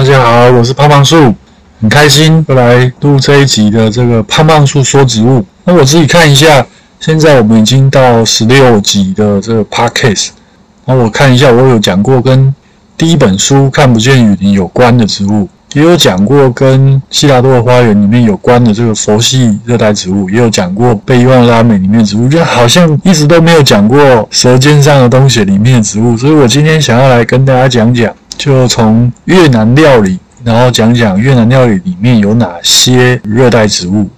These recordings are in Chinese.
大家好，我是胖胖树，很开心又来录这一集的这个胖胖树说植物。那我自己看一下，现在我们已经到十六集的这个 podcast。那我看一下，我有讲过跟第一本书《看不见雨林》有关的植物，也有讲过跟希拉多的花园里面有关的这个佛系热带植物，也有讲过被遗忘的拉美里面的植物，就好像一直都没有讲过舌尖上的东西里面的植物。所以我今天想要来跟大家讲讲。就从越南料理，然后讲讲越南料理里面有哪些热带植物，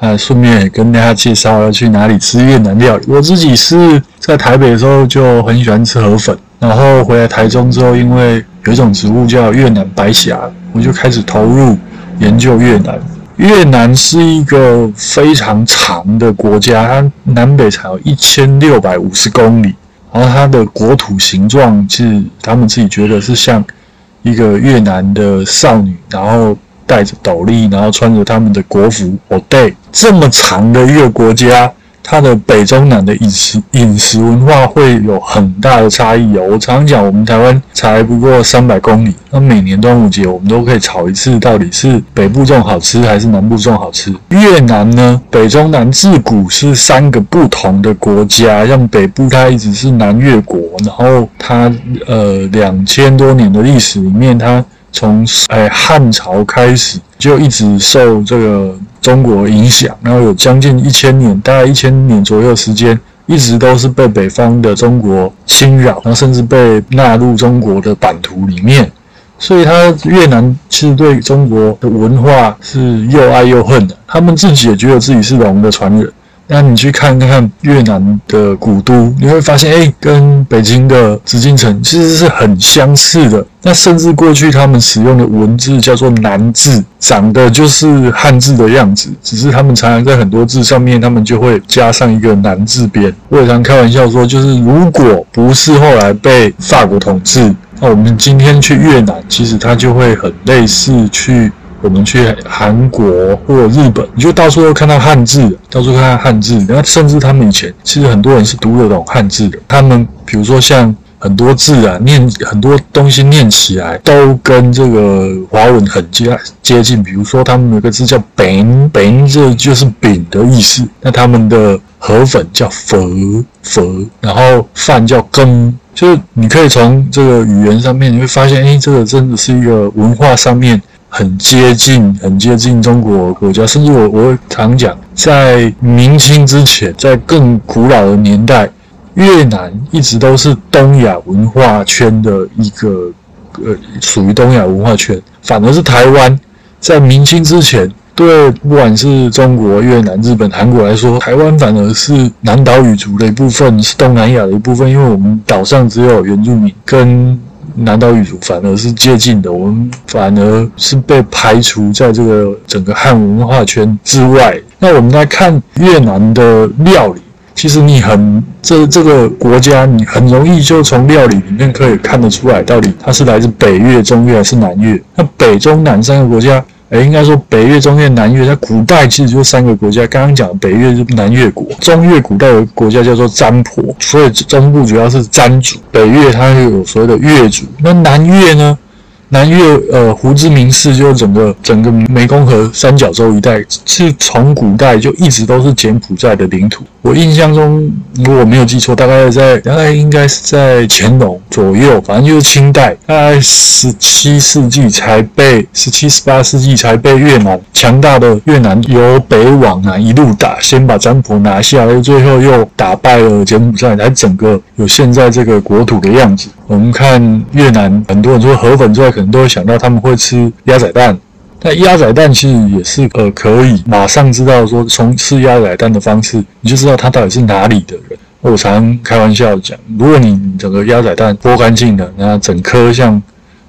啊，顺便也跟大家介绍要去哪里吃越南料理。我自己是在台北的时候就很喜欢吃河粉，然后回来台中之后，因为有一种植物叫越南白虾，我就开始投入研究越南。越南是一个非常长的国家，它南北长有一千六百五十公里。然后它的国土形状是他们自己觉得是像一个越南的少女，然后戴着斗笠，然后穿着他们的国服。哦，对，这么长的一个国家。它的北中南的饮食饮食文化会有很大的差异哦。我常常讲，我们台湾才不过三百公里，那每年端午节我们都可以炒一次，到底是北部粽好吃还是南部粽好吃？越南呢，北中南自古是三个不同的国家，像北部它一直是南越国，然后它呃两千多年的历史里面，它从哎汉朝开始就一直受这个。中国影响，然后有将近一千年，大概一千年左右时间，一直都是被北方的中国侵扰，然后甚至被纳入中国的版图里面。所以，他越南其实对中国的文化是又爱又恨的。他们自己也觉得自己是龙的传人。那你去看看越南的古都，你会发现，哎，跟北京的紫禁城其实是很相似的。那甚至过去他们使用的文字叫做南字，长得就是汉字的样子，只是他们常常在很多字上面，他们就会加上一个南字边。我也常开玩笑说，就是如果不是后来被法国统治，那我们今天去越南，其实它就会很类似去。我们去韩国或日本，你就到处都看到汉字，到处看到汉字。然后甚至他们以前其实很多人是读得懂汉字的。他们比如说像很多字啊，念很多东西念起来都跟这个华文很接接近。比如说他们有个字叫“饼”，“饼”这就是饼的意思。那他们的河粉叫“佛佛”，然后饭叫“羹”，就是你可以从这个语言上面你会发现，哎，这个真的是一个文化上面。很接近，很接近中国国家，甚至我我常讲，在明清之前，在更古老的年代，越南一直都是东亚文化圈的一个呃，属于东亚文化圈。反而是台湾，在明清之前，对不管是中国、越南、日本、韩国来说，台湾反而是南岛语族的一部分，是东南亚的一部分，因为我们岛上只有原住民跟。南岛语族反而是接近的，我们反而是被排除在这个整个汉文化圈之外。那我们来看越南的料理，其实你很这这个国家，你很容易就从料理里面可以看得出来，到底它是来自北越、中越还是南越。那北中南三个国家。哎，应该说北越、中越、南越，在古代其实就三个国家。刚刚讲北越是南越国，中越古代的国家叫做占婆，所以中部主要是占族。北越它又有所谓的越族，那南越呢？南越呃，胡志明市就整个整个湄公河三角洲一带，是从古代就一直都是柬埔寨的领土。我印象中，如果我没有记错，大概在大概应该是在乾隆左右，反正就是清代，大概十七世纪才被十七、十八世纪才被越南强大的越南由北往南一路打，先把占卜拿下来，最后又打败了柬埔寨，才整个有现在这个国土的样子。我们看越南，很多人说河粉之外，可能都会想到他们会吃鸭仔蛋。那鸭仔蛋其实也是呃可以马上知道说，从吃鸭仔蛋的方式，你就知道他到底是哪里的人。我常开玩笑讲，如果你整个鸭仔蛋剥干净的，然后整颗像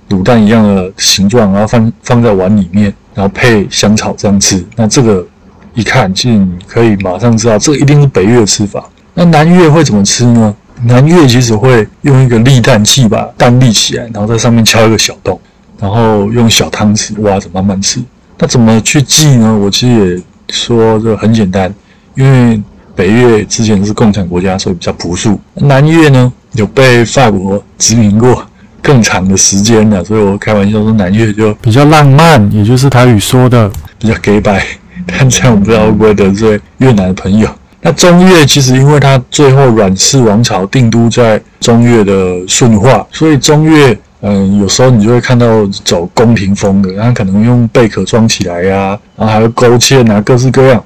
卤蛋一样的形状，然后放放在碗里面，然后配香草这样吃，那这个一看，其实可以马上知道，这一定是北越的吃法。那南越会怎么吃呢？南越其实会用一个立蛋器把蛋立起来，然后在上面敲一个小洞，然后用小汤匙挖着慢慢吃。那怎么去记呢？我其实也说这很简单，因为北越之前是共产国家，所以比较朴素。南越呢有被法国殖民过，更长的时间了，所以我开玩笑说南越就比较浪漫，也就是台语说的比较假掰。但这样我不知道会不会得罪越南的朋友。那中越其实因为它最后阮氏王朝定都在中越的顺化，所以中越嗯有时候你就会看到走宫廷风的，然后可能用贝壳装起来呀、然后还有勾芡啊，各式各样。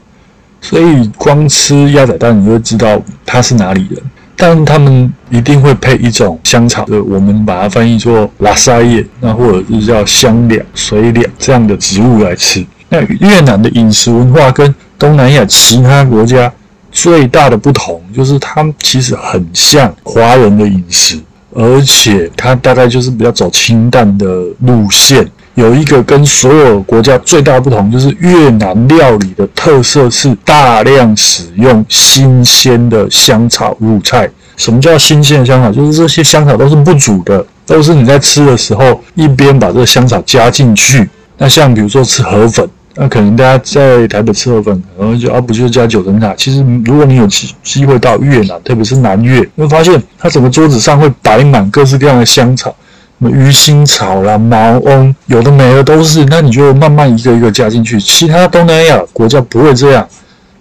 所以光吃鸭仔蛋，你就会知道他是哪里人。但他们一定会配一种香草，就我们把它翻译作拉沙叶，那或者是叫香两、水两这样的植物来吃。那越南的饮食文化跟东南亚其他国家最大的不同，就是它其实很像华人的饮食，而且它大概就是比较走清淡的路线。有一个跟所有国家最大的不同，就是越南料理的特色是大量使用新鲜的香草入菜。什么叫新鲜的香草？就是这些香草都是不煮的，都是你在吃的时候一边把这个香草加进去。那像比如说吃河粉，那可能大家在台北吃河粉，可能就啊不就是加九层塔？其实如果你有机机会到越南，特别是南越，你会发现它整个桌子上会摆满各式各样的香草。什么鱼腥草啦、毛翁，有的没的都是。那你就慢慢一个一个加进去。其他东南亚国家不会这样，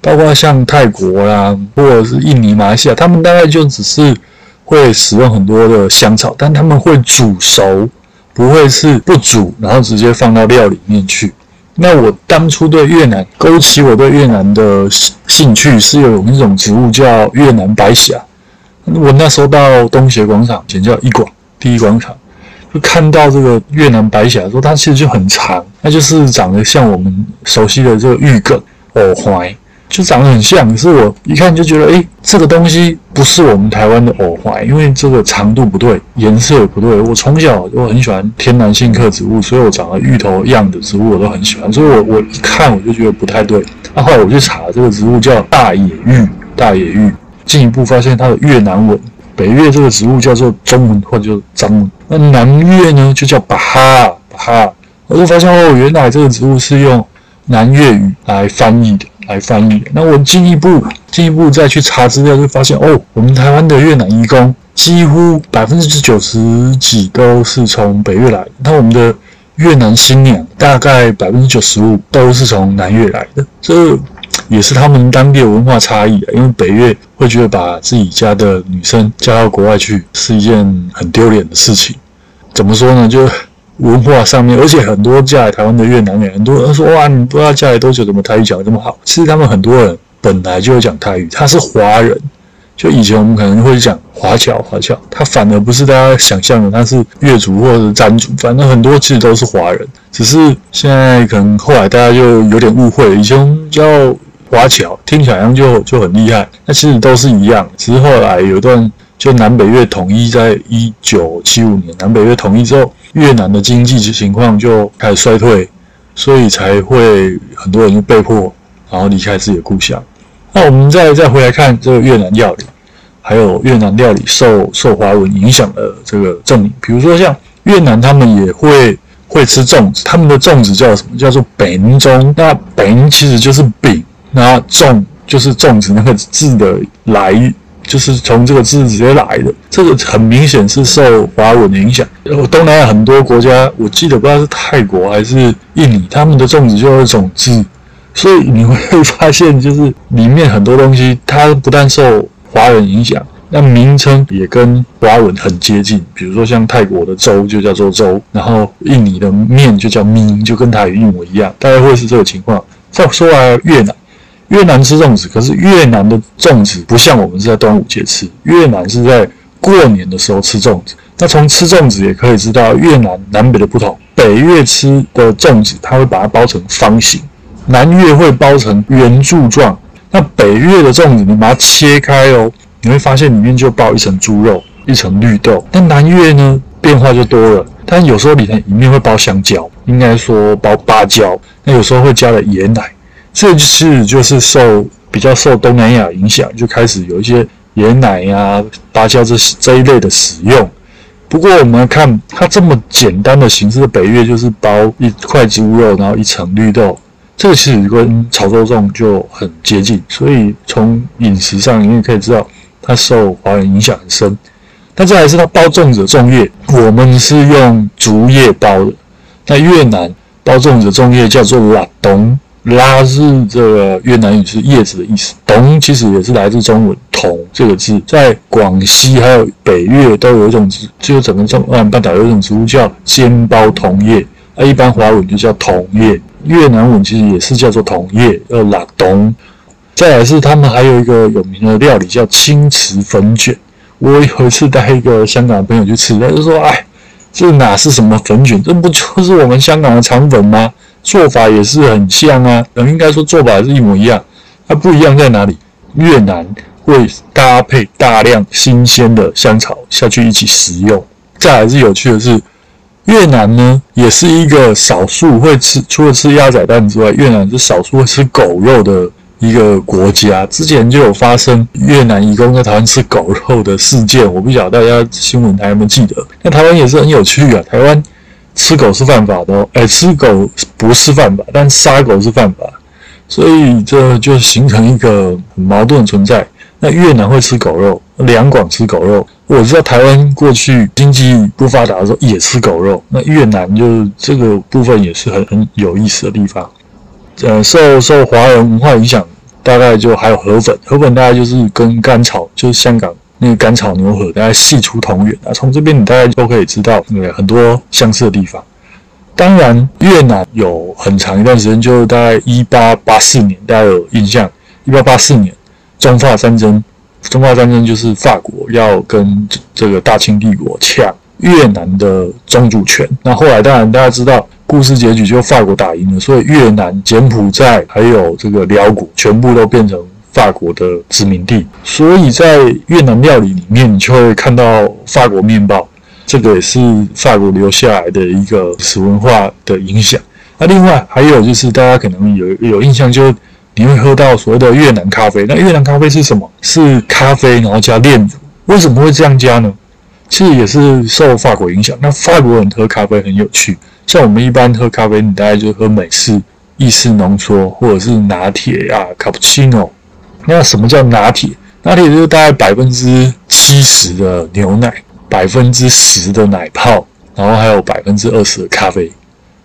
包括像泰国啦，或者是印尼、马来西亚，他们大概就只是会使用很多的香草，但他们会煮熟，不会是不煮，然后直接放到料里面去。那我当初对越南勾起我对越南的兴趣，是有那种植物叫越南白霞。我那时候到东协广场，简叫一广第一广场。就看到这个越南白霞的时候，它其实就很长，那就是长得像我们熟悉的这个玉梗、藕槐，就长得很像。可是我一看就觉得，诶，这个东西不是我们台湾的藕花，因为这个长度不对，颜色也不对。我从小就很喜欢天南星科植物，所以我长得芋头样的植物我都很喜欢。所以我我一看我就觉得不太对。那后来我去查，这个植物叫大野芋，大野芋，进一步发现它的越南文。北越这个植物叫做中文或者叫藏文，那南越呢就叫巴哈巴哈。我就发现哦，原来这个植物是用南越语来翻译的，来翻译。那我进一步进一步再去查资料，就发现哦，我们台湾的越南移工几乎百分之九十几都是从北越来的。那我们的越南新娘大概百分之九十五都是从南越来的。这也是他们当地的文化差异啊，因为北越会觉得把自己家的女生嫁到国外去是一件很丢脸的事情。怎么说呢？就文化上面，而且很多嫁来台湾的越南人，很多人说哇，你不知道嫁来多久，怎么台语讲这么好？其实他们很多人本来就会讲台语，他是华人。就以前我们可能会讲华侨，华侨，他反而不是大家想象的，他是越族或者是占族，反正很多其实都是华人。只是现在可能后来大家就有点误会，以前叫。华侨听起来好像就就很厉害，那其实都是一样。只是后来有一段，就南北越统一，在一九七五年，南北越统一之后，越南的经济情况就开始衰退，所以才会很多人就被迫然后离开自己的故乡。那我们再再回来看这个越南料理，还有越南料理受受华文影响的这个证明，比如说像越南，他们也会会吃粽子，他们的粽子叫什么？叫做饼粽。那饼其实就是饼。那粽就是粽子那个字的来，就是从这个字直接来的。这个很明显是受华文的影响。然后东南亚很多国家，我记得不知道是泰国还是印尼，他们的粽子就有一种字，所以你会发现，就是里面很多东西，它不但受华人影响，那名称也跟华文很接近。比如说像泰国的粥就叫做粥，然后印尼的面就叫米，就跟台语一模一样，大概会是这个情况。再说来越南。越南吃粽子，可是越南的粽子不像我们是在端午节吃，越南是在过年的时候吃粽子。那从吃粽子也可以知道越南南北的不同。北越吃的粽子，它会把它包成方形；南越会包成圆柱状。那北越的粽子，你把它切开哦，你会发现里面就包一层猪肉，一层绿豆。但南越呢，变化就多了，但有时候里面里面会包香蕉，应该说包芭蕉。那有时候会加了椰奶。这次就是受比较受东南亚影响，就开始有一些椰奶呀、啊、芭蕉这这一类的使用。不过我们看它这么简单的形式的北越，就是包一块猪肉，然后一层绿豆。这个其实跟潮州粽就很接近，所以从饮食上你也可以知道它受华人影响很深。那再来是它包粽子的粽叶，我们是用竹叶包的。那越南包粽子的粽叶叫做拉冬，拉是这个越南语是叶子的意思，东其实也是来自中文桐这个字，在广西还有北越都有一种植，就整个中南半岛有一种植物叫尖包桐叶，那一般华文就叫桐叶，越南文其实也是叫做桐叶，叫拉东。再来是他们还有一个有名的料理叫青瓷粉卷。我有一次带一个香港的朋友去吃，他就说：“哎，这哪是什么粉卷？这不就是我们香港的肠粉吗？做法也是很像啊，应该说做法是一模一样。它不一样在哪里？越南会搭配大量新鲜的香草下去一起食用。再来是有趣的是，越南呢也是一个少数会吃，除了吃鸭仔蛋之外，越南是少数会吃狗肉的。”一个国家之前就有发生越南移工在台湾吃狗肉的事件，我不晓得大家新闻台有没有记得？那台湾也是很有趣啊，台湾吃狗是犯法的哦，哎，吃狗不是犯法，但杀狗是犯法，所以这就形成一个很矛盾存在。那越南会吃狗肉，两广吃狗肉，我知道台湾过去经济不发达的时候也吃狗肉，那越南就这个部分也是很很有意思的地方。呃，受受华人文化影响，大概就还有河粉，河粉大概就是跟甘草，就是香港那个甘草牛河，大概系出同源啊。从这边你大概都可以知道，呃，很多相似的地方。当然，越南有很长一段时间，就大概一八八四年，大家有印象？一八八四年，中法战争，中法战争就是法国要跟这个大清帝国抢越南的宗主权。那后来当然大家知道。故事结局就法国打赢了，所以越南、柬埔寨还有这个寮国全部都变成法国的殖民地。所以在越南料理里面，你就会看到法国面包，这个也是法国留下来的一个历史文化的影响。那另外还有就是大家可能有有印象，就你会喝到所谓的越南咖啡。那越南咖啡是什么？是咖啡然后加炼乳。为什么会这样加呢？其实也是受法国影响。那法国人喝咖啡很有趣。像我们一般喝咖啡，你大概就喝美式、意式浓缩，或者是拿铁啊、卡布奇诺。那什么叫拿铁？拿铁就是大概百分之七十的牛奶，百分之十的奶泡，然后还有百分之二十的咖啡。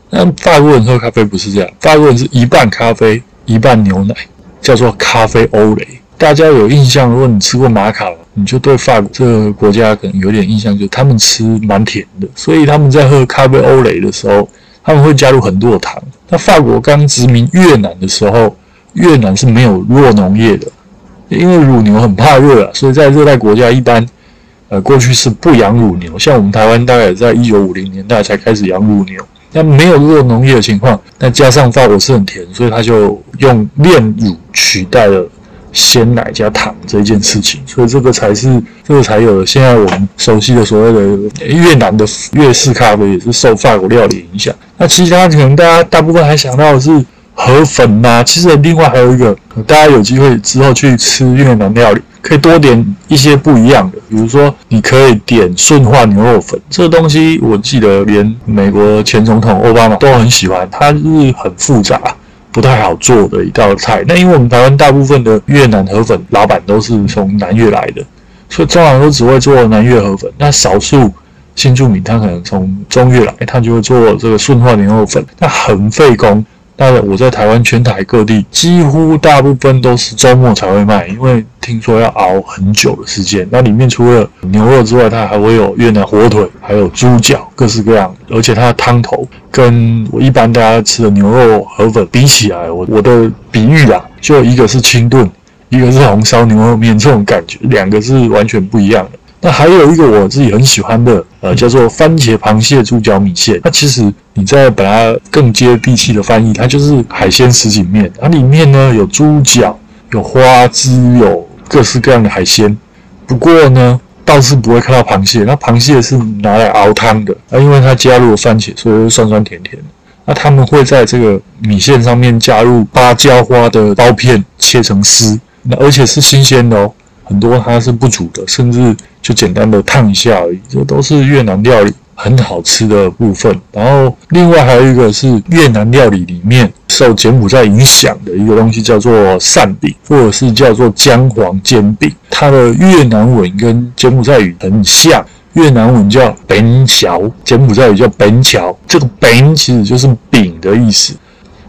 那法国人喝咖啡不是这样，法国人是一半咖啡，一半牛奶，叫做咖啡欧蕾。大家有印象？如果你吃过马卡龙，你就对法国这个国家可能有点印象，就他们吃蛮甜的，所以他们在喝咖啡欧蕾的时候，他们会加入很多的糖。那法国刚殖民越南的时候，越南是没有弱农业的，因为乳牛很怕热啊，所以在热带国家一般，呃，过去是不养乳牛。像我们台湾大概在一九五零年代才开始养乳牛，那没有弱农业的情况，那加上法国是很甜，所以他就用炼乳取代了。鲜奶加糖这一件事情，所以这个才是这个才有了现在我们熟悉的所谓的越南的越式咖啡，也是受法国料理影响。那其他可能大家大部分还想到的是河粉呐、其实另外还有一个，大家有机会之后去吃越南料理，可以多点一些不一样的，比如说你可以点顺化牛肉粉，这个东西我记得连美国前总统奥巴马都很喜欢，它是很复杂。不太好做的一道菜。那因为我们台湾大部分的越南河粉老板都是从南越来的，所以通常都只会做南越河粉。那少数新住民他可能从中越来，他就会做这个顺化牛肉粉，那很费工。当然，我在台湾全台各地，几乎大部分都是周末才会卖，因为听说要熬很久的时间。那里面除了牛肉之外，它还会有越南火腿，还有猪脚，各式各样。而且它的汤头跟我一般大家吃的牛肉河粉比起来，我我的比喻啊，就一个是清炖，一个是红烧牛肉面，这种感觉，两个是完全不一样的。那还有一个我自己很喜欢的，呃，叫做番茄螃蟹猪脚米线。那其实你再把它更接地气的翻译，它就是海鲜什锦面。它里面呢有猪脚、有花枝、有各式各样的海鲜。不过呢，倒是不会看到螃蟹。那螃蟹是拿来熬汤的，啊，因为它加入了番茄，所以会酸酸甜甜。那他们会在这个米线上面加入芭蕉花的刀片，切成丝，那而且是新鲜的哦。很多它是不煮的，甚至就简单的烫一下而已。这都是越南料理很好吃的部分。然后另外还有一个是越南料理里面受柬埔寨影响的一个东西，叫做扇饼，或者是叫做姜黄煎饼。它的越南文跟柬埔寨语很像，越南文叫 bánh xào，柬埔寨语叫 bánh cháo。这个 bánh 其实就是饼的意思，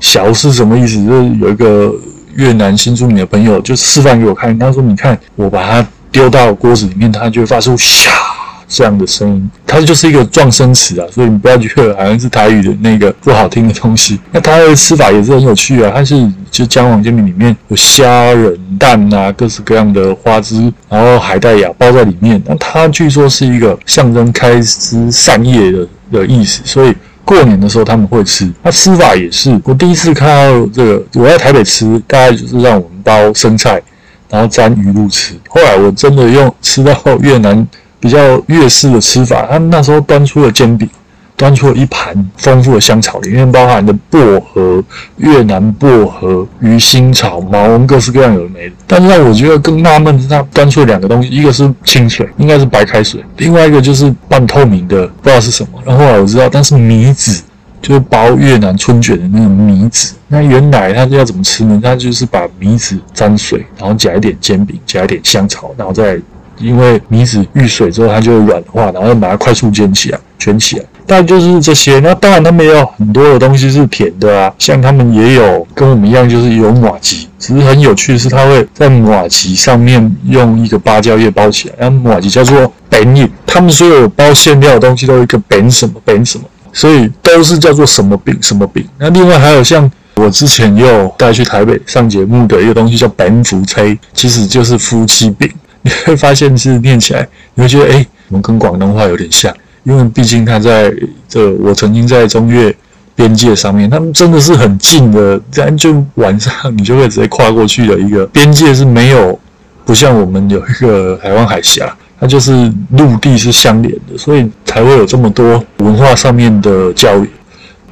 小是什么意思？就是有一个越南新住民的朋友就示范给我看，他说：“你看，我把它。”丢到锅子里面，它就会发出“吓”这样的声音。它就是一个撞声词啊，所以你不要觉得好像是台语的那个不好听的东西。那它的吃法也是很有趣啊，它是就姜黄煎饼里面有虾仁、蛋啊，各式各样的花枝，然后海带芽包在里面。那它据说是一个象征开枝散叶的的意思，所以过年的时候他们会吃。那吃法也是，我第一次看到这个，我在台北吃，大概就是让我们包生菜。然后沾鱼露吃。后来我真的用吃到越南比较粤式的吃法，他们那时候端出了煎饼，端出了一盘丰富的香草，里面包含的薄荷、越南薄荷、鱼腥草、毛茸，各式各样有的没的。但是让我觉得更纳闷的是，他端出了两个东西，一个是清水，应该是白开水，另外一个就是半透明的，不知道是什么。然后后来我知道，但是米纸。就是包越南春卷的那个米纸，那原来它要怎么吃呢？它就是把米纸沾水，然后加一点煎饼，加一点香草，然后再因为米纸遇水之后它就软化，然后再把它快速煎起来，卷起来。大概就是这些。那当然他们也有很多的东西是甜的啊，像他们也有跟我们一样，就是有马吉。只是很有趣的是，他会在马吉上面用一个芭蕉叶包起来，然后麻糬叫做饼叶。他们所有包馅料的东西都有一个饼什么饼什么。所以都是叫做什么饼什么饼。那另外还有像我之前又带去台北上节目的一个东西叫饼夫妻，其实就是夫妻饼。你会发现是念起来，你会觉得诶，我们跟广东话有点像，因为毕竟它在这我曾经在中越边界上面，他们真的是很近的，这样就晚上你就会直接跨过去的一个边界是没有，不像我们有一个台湾海峡。它就是陆地是相连的，所以才会有这么多文化上面的教育。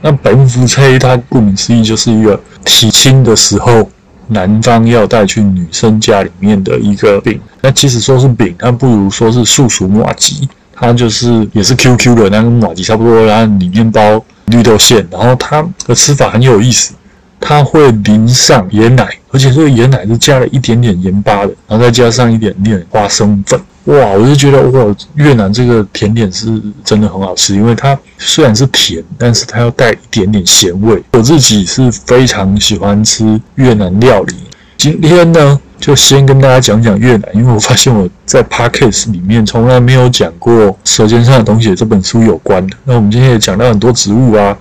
那饼夫妻，它顾名思义就是一个提亲的时候，男方要带去女生家里面的一个饼。那其实说是饼，它不如说是素薯麻吉，它就是也是 QQ 的，那跟麻糬差不多，然后里面包绿豆馅，然后它的吃法很有意思。它会淋上椰奶，而且这个椰奶是加了一点点盐巴的，然后再加上一点点花生粉。哇，我就觉得哇，越南这个甜点是真的很好吃，因为它虽然是甜，但是它要带一点点咸味。我自己是非常喜欢吃越南料理。今天呢，就先跟大家讲讲越南，因为我发现我在 Podcast 里面从来没有讲过《舌尖上的东西》这本书有关的。那我们今天也讲到很多植物啊。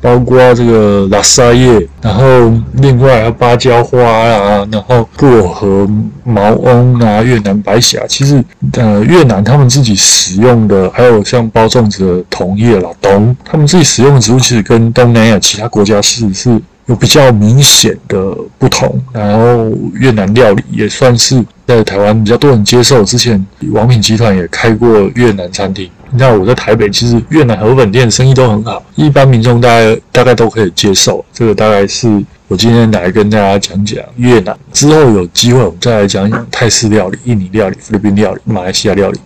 包括这个拉萨叶，然后另外还有芭蕉花啊，然后薄荷、毛翁啊，越南白藓。其实，呃，越南他们自己使用的，还有像包粽子的桐叶啦、冬，他们自己使用的植物，其实跟东南亚其他国家是是有比较明显的不同。然后越南料理也算是在台湾比较多人接受。之前王品集团也开过越南餐厅。你看我在台北，其实越南河粉店生意都很好，一般民众大概大概都可以接受。这个大概是我今天来跟大家讲讲越南。之后有机会我们再来讲讲泰式料理、印尼料理、菲律宾料理、马来西亚料理，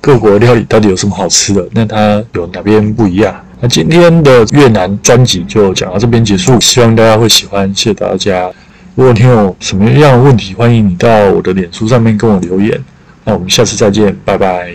各国料理到底有什么好吃的？那它有哪边不一样？那今天的越南专辑就讲到这边结束，希望大家会喜欢，谢谢大家。如果你有什么样的问题，欢迎你到我的脸书上面跟我留言。那我们下次再见，拜拜。